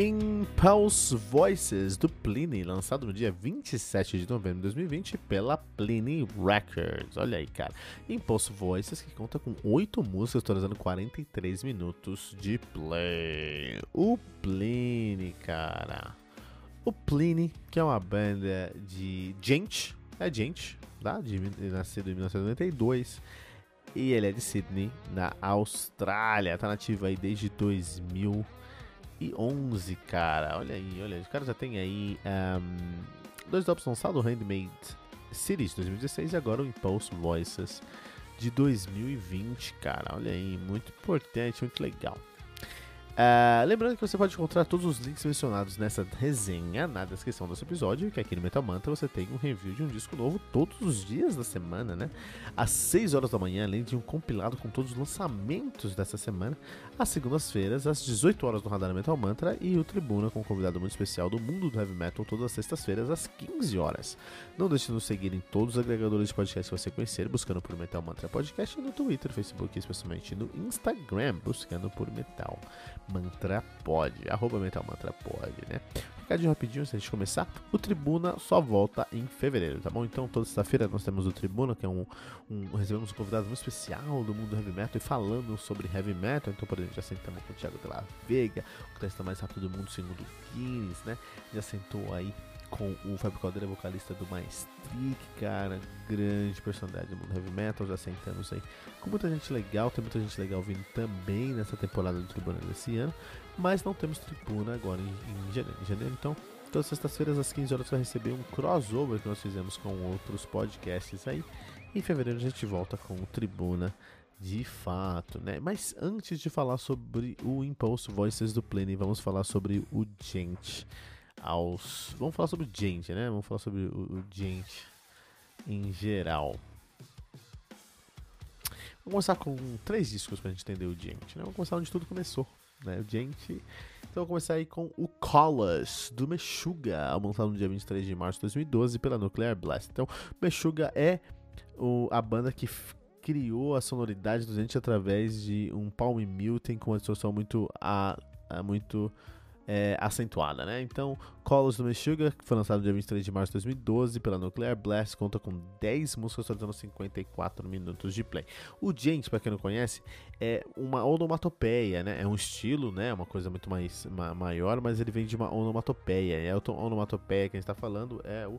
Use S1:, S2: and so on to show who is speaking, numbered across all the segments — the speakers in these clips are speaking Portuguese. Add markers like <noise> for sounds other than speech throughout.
S1: Impulse Voices do Pliny, lançado no dia 27 de novembro de 2020 pela Pliny Records. Olha aí, cara. Impulse Voices que conta com 8 músicas, totalizando 43 minutos de play. O Pliny, cara. O Pliny, que é uma banda de gente, é gente, tá? De, nascido em 1992. E ele é de Sydney, na Austrália. Tá nativo aí desde 2000 2011, cara. Olha aí, olha. Os caras já tem aí um, dois drops lançados, Handmade Cities 2016 e agora o Impulse Voices de 2020, cara. Olha aí, muito importante, muito legal. Uh, lembrando que você pode encontrar todos os links mencionados nessa resenha na descrição desse episódio, que aqui no Metal Mantra você tem um review de um disco novo todos os dias da semana, né? Às 6 horas da manhã, além de um compilado com todos os lançamentos dessa semana, às segundas-feiras, às 18 horas no Radar Metal Mantra e o Tribuna com um convidado muito especial do mundo do Heavy Metal todas as sextas-feiras às 15 horas. Não deixe de nos seguir em todos os agregadores de podcast que você conhecer, buscando por Metal Mantra Podcast no Twitter, Facebook especialmente no Instagram, buscando por Metal Mantra Pod, arroba Metal Mantra Pod, né? Recadinho rapidinho antes de começar, o Tribuna só volta em fevereiro, tá bom? Então toda sexta-feira nós temos o Tribuna, que é um, um, recebemos um convidado muito especial do mundo do Heavy Metal e falando sobre Heavy Metal, então por exemplo já sentamos com o Thiago de la Vega, o guitarrista mais rápido do mundo segundo o Guinness, né? Já sentou aí com o Fábio Caldeira, vocalista do Maestric, cara, grande personalidade do mundo heavy metal, já sentamos aí com muita gente legal, tem muita gente legal vindo também nessa temporada do Tribuna desse ano, mas não temos Tribuna agora em, em janeiro, em janeiro, então todas as sextas-feiras às 15 horas você vai receber um crossover que nós fizemos com outros podcasts aí, em fevereiro a gente volta com o Tribuna de fato, né? Mas antes de falar sobre o Impulse Voices do Plane, vamos falar sobre o Gente aos. Vamos falar sobre gente, né? Vamos falar sobre o, o gente em geral. Vamos começar com três discos pra gente entender o gente, né? Vamos começar onde tudo começou, né? O gente. Então vamos começar aí com o Colors do Meshuga, lançado no dia 23 de março de 2012 pela Nuclear Blast. Então, Meshuga é o, a banda que criou a sonoridade do gente através de um Palm Mutant com uma distorção muito a, a muito é, acentuada, né? Então, Colors do Meshuggah, que foi lançado no dia 23 de março de 2012 pela Nuclear Blast, conta com 10 músicas totalizando 54 minutos de play. O Gente, para quem não conhece, é uma onomatopeia, né? É um estilo, né? Uma coisa muito mais ma maior, mas ele vem de uma onomatopeia. E a onomatopeia que a gente está falando é o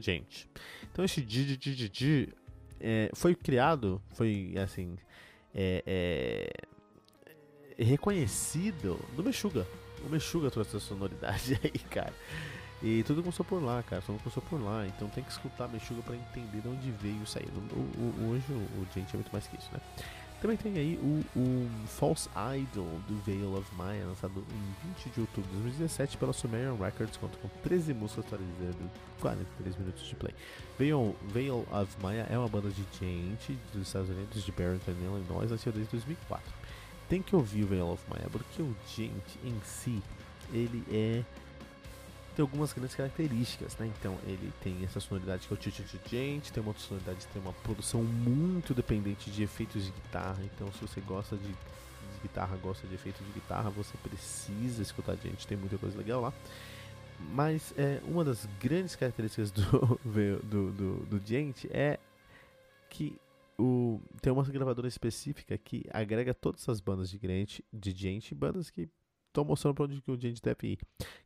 S1: gente. Então esse é, foi criado, foi assim, é, é, reconhecido no Meshuga. O Meshuga trouxe essa sonoridade <laughs> aí, cara. E tudo começou por lá, cara. Tudo começou por lá. Então tem que escutar Meshuga para entender de onde veio isso aí. O, o, hoje o, o gente é muito mais que isso, né? Também tem aí o, o False Idol do Veil of Maya, lançado em 20 de outubro de 2017 pela Sumerian Records, conta com 13 músicas atualizando 43 minutos de play. Veil, Veil of Maya é uma banda de gente dos Estados Unidos, de Barrington, Illinois, nasceu desde 2004 tem que ouvir o Veil of Maya, porque o gente em si, ele é tem algumas grandes características, né? Então ele tem essa sonoridade que é o tio gente, tem uma outra sonoridade tem uma produção muito dependente de efeitos de guitarra. Então se você gosta de, de guitarra, gosta de efeitos de guitarra, você precisa escutar gente, tem muita coisa legal lá. Mas é, uma das grandes características do, <laughs> do, do, do gente é que o, tem uma gravadora específica que agrega todas essas bandas de gente, de gente bandas que estão mostrando para onde que o gente deve ir,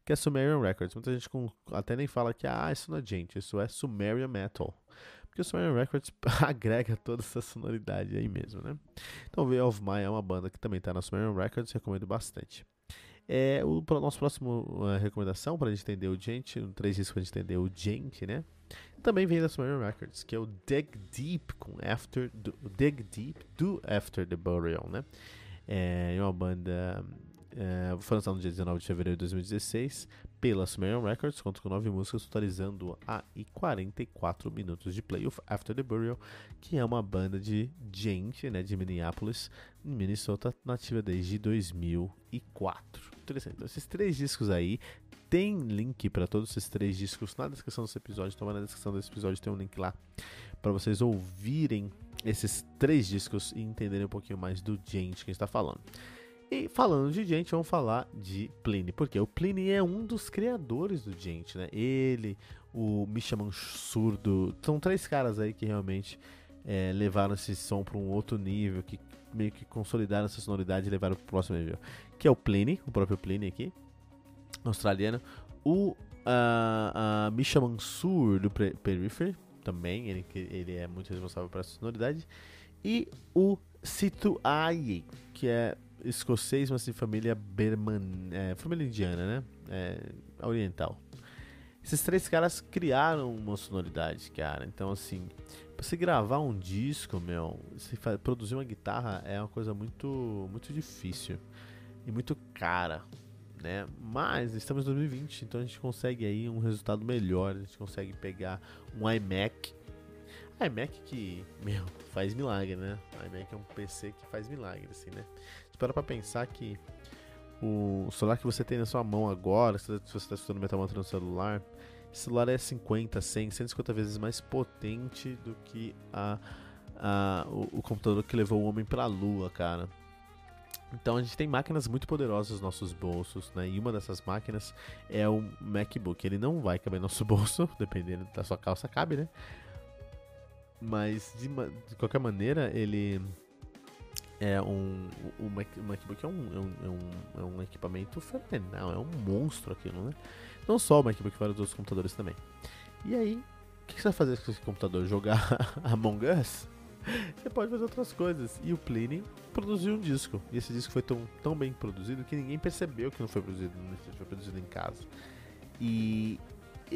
S1: que é Sumerian Records. Muita gente com, até nem fala que ah, isso não é gente, isso é Sumerian Metal. Porque o Sumerian Records <laughs> agrega toda essa sonoridade aí mesmo, né? Então, Veil of Maya é uma banda que também está na Sumerian Records, recomendo bastante. É, o nosso próximo uh, recomendação para a gente entender o gente, um três discos para a gente entender o gente, né? Também vem da Sumerian Records, que é o Dig Deep com After do, Dig Deep do After the Burial, né? É uma banda é, foi lançado no dia 19 de fevereiro de 2016 pela Sumerian Records, conta com nove músicas, totalizando a 44 minutos de play of After the Burial, que é uma banda de gente, né, de Minneapolis, Minnesota, nativa desde 2004. Interessante. Então, esses três discos aí tem link para todos esses três discos na descrição desse episódio. Então, na descrição desse episódio tem um link lá para vocês ouvirem esses três discos e entenderem um pouquinho mais do gente que está falando. E falando de gente, vamos falar de Pliny, porque o Pliny é um dos criadores do gente, né? Ele, o Misha Mansur, são três caras aí que realmente é, levaram esse som para um outro nível, que meio que consolidaram essa sonoridade e levaram para o próximo nível. Que é o Pliny, o próprio Pliny aqui, australiano. O uh, Misha Mansur do Periphery, também, ele, ele é muito responsável por essa sonoridade. E o Situ Aye, que é escocês, mas de família Berman, é, família indiana, né? É, oriental. Esses três caras criaram uma sonoridade, cara. Então, assim, pra você gravar um disco, meu, você produzir uma guitarra é uma coisa muito, muito difícil e muito cara, né? Mas estamos em 2020, então a gente consegue aí um resultado melhor. A gente consegue pegar um iMac iMac que, meu, faz milagre, né? iMac é um PC que faz milagre, assim, né? Espera pra pensar que o celular que você tem na sua mão agora, se você está estudando Metal Mantra no celular, esse celular é 50, 100, 150 vezes mais potente do que a, a, o, o computador que levou o homem para a lua, cara. Então a gente tem máquinas muito poderosas nos nossos bolsos, né? E uma dessas máquinas é o MacBook. Ele não vai caber no nosso <laughs> bolso, dependendo da sua calça, cabe, né? Mas de, de qualquer maneira, ele é um. O, Mac, o MacBook é um, é, um, é, um, é um equipamento fenomenal, é um monstro aquilo, né? Não só o MacBook, vários outros computadores também. E aí, o que, que você vai fazer com esse computador? Jogar <laughs> Among Us? Você pode fazer outras coisas. E o Pliny produziu um disco. E esse disco foi tão, tão bem produzido que ninguém percebeu que não foi produzido, foi produzido em casa. E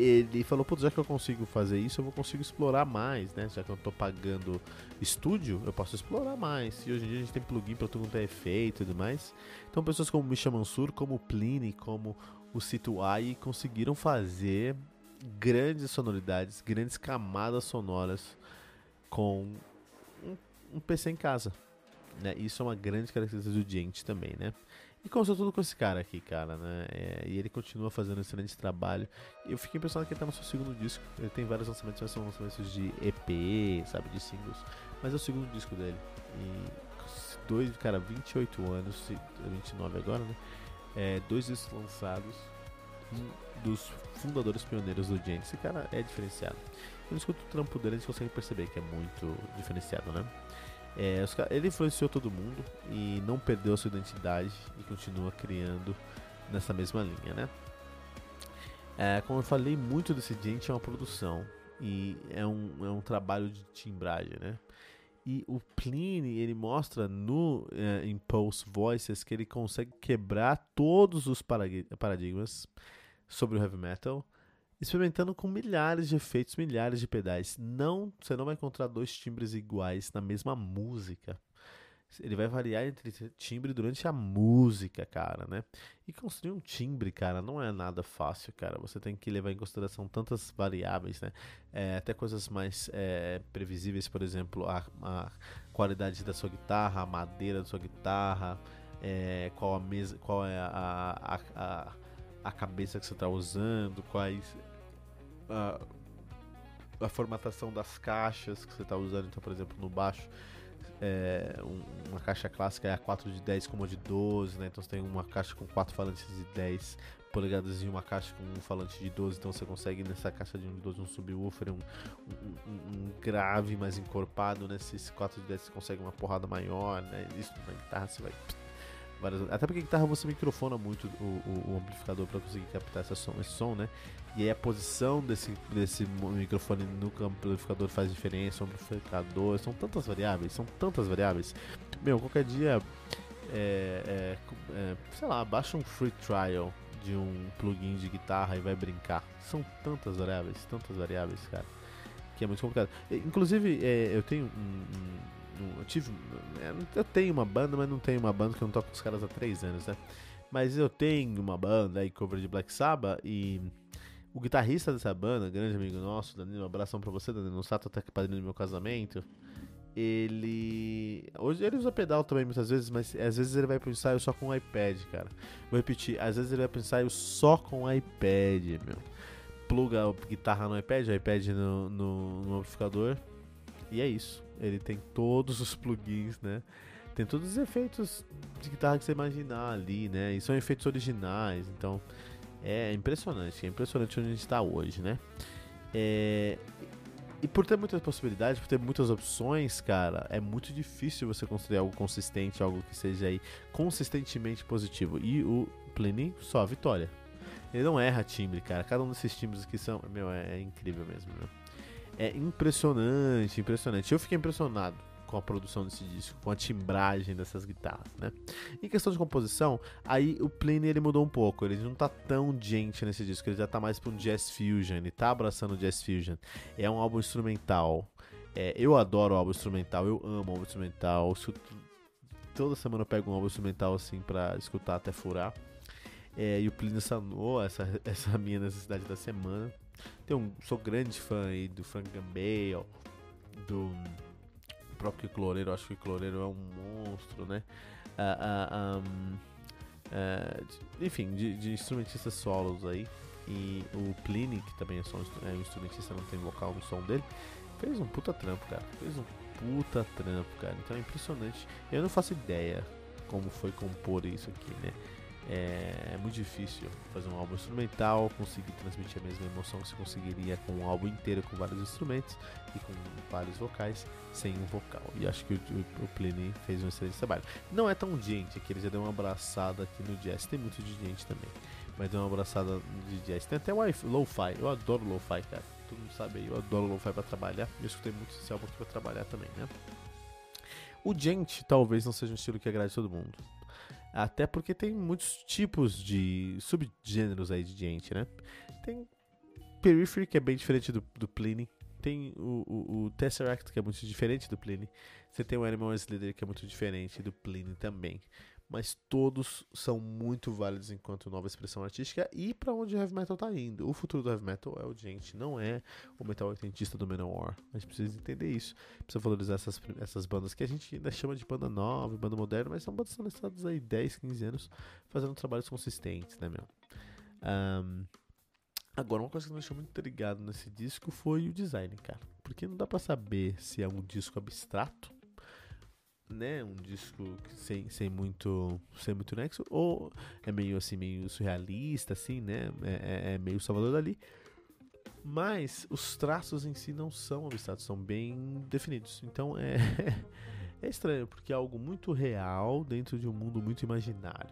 S1: ele falou, putz, já que eu consigo fazer isso, eu vou conseguir explorar mais, né? Já que eu tô pagando estúdio, eu posso explorar mais. E hoje em dia a gente tem plugin para tudo quanto é efeito e tudo mais. Então pessoas como Misha Mansur, como o Pliny, como o Situai conseguiram fazer grandes sonoridades, grandes camadas sonoras com um, um PC em casa. Né? Isso é uma grande característica do Gente também, né? E começou tudo com esse cara aqui, cara, né? É, e ele continua fazendo um excelente trabalho. Eu fiquei pensando que ele tá no seu segundo disco. Ele tem vários lançamentos, mas são lançamentos de EP, sabe, de singles. Mas é o segundo disco dele. E dois, cara, 28 anos, 29 agora, né? É, dois discos lançados. Um dos fundadores pioneiros do Jane. Esse cara é diferenciado. Quando escuta o trampo dele, a gente consegue perceber que é muito diferenciado, né? É, os, ele influenciou todo mundo e não perdeu a sua identidade e continua criando nessa mesma linha, né? É, como eu falei, muito desse gente é uma produção e é um, é um trabalho de timbragem, né? E o Pliny, ele mostra no é, Impulse Voices que ele consegue quebrar todos os paradigmas sobre o heavy metal experimentando com milhares de efeitos, milhares de pedais. Não, você não vai encontrar dois timbres iguais na mesma música. Ele vai variar entre timbre durante a música, cara, né? E construir um timbre, cara, não é nada fácil, cara. Você tem que levar em consideração tantas variáveis, né? É, até coisas mais é, previsíveis, por exemplo, a, a, qualidade da sua guitarra, a madeira da sua guitarra, é, qual a mesa, qual é a, a, a, a cabeça que você está usando, quais a, a formatação das caixas que você está usando. Então, por exemplo, no baixo, é, um, uma caixa clássica é a 4 de 10 como a de 12, né? Então você tem uma caixa com 4 falantes de 10 polegadas e uma caixa com um falante de 12, então você consegue nessa caixa de 1 de 12 um subwoofer, um, um, um, grave mais encorpado, nesses 4 de 10 você consegue uma porrada maior, né? Isso na guitarra você vai várias... Até porque a guitarra você microfona muito o, o, o amplificador para conseguir captar esse som, esse som, né? E aí a posição desse, desse microfone no amplificador faz diferença, o amplificador, são tantas variáveis, são tantas variáveis. Meu, qualquer dia, é, é, é, sei lá, baixa um free trial de um plugin de guitarra e vai brincar. São tantas variáveis, tantas variáveis, cara, que é muito complicado. Inclusive, é, eu tenho um, um eu tive. É, eu tenho uma banda, mas não tenho uma banda que eu não toco com os caras há três anos, né? Mas eu tenho uma banda aí, cover de Black Sabbath, e o guitarrista dessa banda, grande amigo nosso, Danilo, um abração pra você, Danilo Sato, até que padrinho do meu casamento. Ele. Hoje ele usa pedal também muitas vezes, mas às vezes ele vai pro ensaio só com o iPad, cara. Vou repetir, às vezes ele vai pro ensaio só com o iPad, meu. Pluga a guitarra no iPad, o iPad no, no, no amplificador. E é isso. Ele tem todos os plugins, né? Tem todos os efeitos de guitarra que você imaginar ali, né? E são efeitos originais, então é impressionante, é impressionante onde a gente está hoje, né? É, e por ter muitas possibilidades, por ter muitas opções, cara, é muito difícil você construir algo consistente, algo que seja aí consistentemente positivo. E o Pliny só a vitória. Ele não erra timbre, cara. Cada um desses timbres aqui são. Meu, é, é incrível mesmo, meu. É impressionante, impressionante. Eu fiquei impressionado com a produção desse disco, com a timbragem dessas guitarras, né? Em questão de composição, aí o Pliny ele mudou um pouco, ele não tá tão gente nesse disco, ele já tá mais pra um jazz fusion, ele tá abraçando o jazz fusion. É um álbum instrumental. É, eu adoro o álbum instrumental, eu amo o álbum instrumental. Toda semana eu pego um álbum instrumental assim para escutar até furar. É, e o Plínio sanou essa, <laughs> essa minha necessidade da semana. Sou grande fã aí do Frank Gambale, do próprio Cloreiro, acho que o Cloreiro é um monstro, né? Uh, uh, um, uh, enfim, de, de, instrumentistas solos aí. E o Pliny, que também é, só um, é um instrumentista, não tem vocal no som dele, fez um puta trampo, cara. Fez um puta trampo, cara. Então é impressionante. Eu não faço ideia como foi compor isso aqui, né? É, é, muito difícil fazer um álbum instrumental, conseguir transmitir a mesma emoção que você conseguiria com um álbum inteiro com vários instrumentos e com vários vocais sem um vocal. E acho que o, o, o Pliny fez um excelente trabalho. Não é tão gente que ele já deu uma abraçada aqui no jazz, tem muito de gente também, mas deu uma abraçada de jazz. Tem até lo-fi, eu adoro lo-fi, cara. Todo mundo sabe aí, eu adoro lo-fi pra trabalhar. Eu escutei muito esse álbum aqui pra trabalhar também, né? O gente talvez não seja um estilo que agrade todo mundo. Até porque tem muitos tipos de subgêneros aí de gente, né? Tem Periphery, que é bem diferente do, do Pliny. Tem o, o, o, Tesseract, que é muito diferente do Pliny. Você tem o Animal Slither, que é muito diferente do Pliny também mas todos são muito válidos enquanto nova expressão artística e para onde o heavy metal tá indo. O futuro do heavy metal é o gente, não é o metal autentista do Manowar. A gente precisa entender isso, precisa valorizar essas, essas bandas que a gente ainda chama de banda nova, banda moderna, mas são bandas que estão aí 10, 15 anos fazendo trabalhos consistentes, né, meu? Um, agora, uma coisa que me deixou muito intrigado nesse disco foi o design, cara. Porque não dá para saber se é um disco abstrato né, um disco sem, sem muito sem muito nexo ou é meio assim meio surrealista assim, né, é, é, é meio Salvador Dali. Mas os traços em si não são abstratos, são bem definidos. Então é <laughs> é estranho porque é algo muito real dentro de um mundo muito imaginário.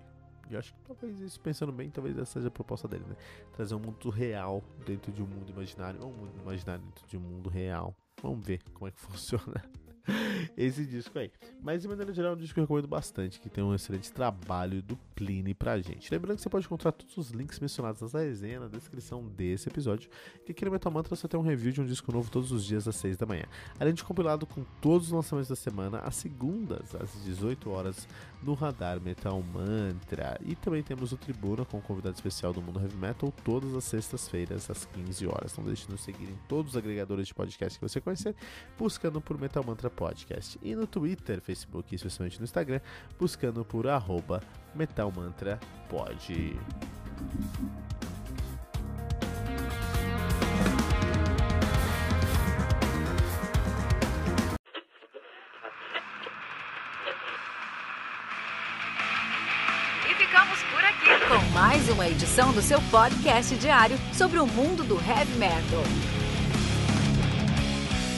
S1: E eu acho que talvez isso, pensando bem, talvez essa seja a proposta dele, né? Trazer um mundo real dentro de um mundo imaginário, ou um mundo imaginário dentro de um mundo real. Vamos ver como é que <laughs> funciona <laughs> esse disco aí. Mas de maneira geral é um disco que eu recomendo bastante, que tem um excelente trabalho do Pliny pra gente. Lembrando que você pode encontrar todos os links mencionados nessa resenha na descrição desse episódio, que aqui no Metal Mantra você tem um review de um disco novo todos os dias às 6 da manhã. Além de compilado com todos os lançamentos da semana, às segundas às 18 horas no Radar Metal Mantra. E também temos o Tribuna com um convidado especial do mundo heavy metal todas as sextas-feiras às 15 horas. Não deixe de nos seguir em todos os agregadores de podcast que você conhecer, buscando por Metal Mantra Podcast. E no Twitter, Facebook e especialmente no Instagram, buscando por arroba Metal Mantra Pod.
S2: mais uma edição do seu podcast diário sobre o mundo do heavy metal.